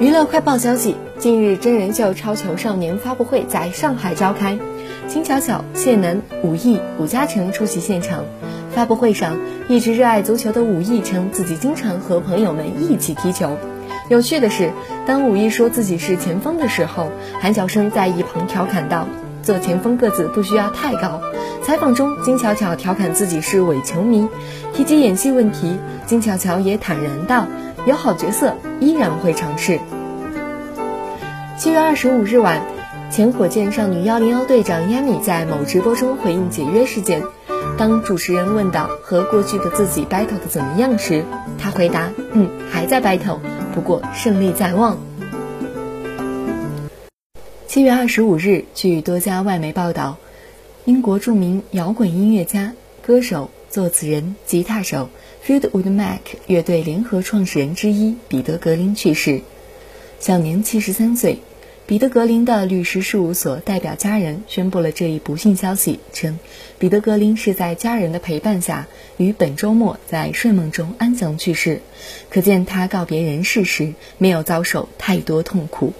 娱乐快报消息：近日，真人秀《超球少年》发布会在上海召开，金巧巧、谢楠、武艺、武嘉诚出席现场。发布会上，一直热爱足球的武艺称自己经常和朋友们一起踢球。有趣的是，当武艺说自己是前锋的时候，韩晓生在一旁调侃道：“做前锋个子不需要太高。”采访中，金巧巧调侃自己是伪球迷。提及演戏问题，金巧巧也坦然道。有好角色依然会尝试。七月二十五日晚，前火箭少女幺零幺队长 Yami 在某直播中回应解约事件。当主持人问到和过去的自己 battle 的怎么样时，她回答：“嗯，还在 battle，不过胜利在望。”七月二十五日，据多家外媒报道，英国著名摇滚音乐家、歌手、作词人、吉他手。Fleetwood Mac 乐队联合创始人之一彼得·格林去世，享年七十三岁。彼得·格林的律师事务所代表家人宣布了这一不幸消息，称彼得·格林是在家人的陪伴下于本周末在睡梦中安详去世，可见他告别人世时没有遭受太多痛苦。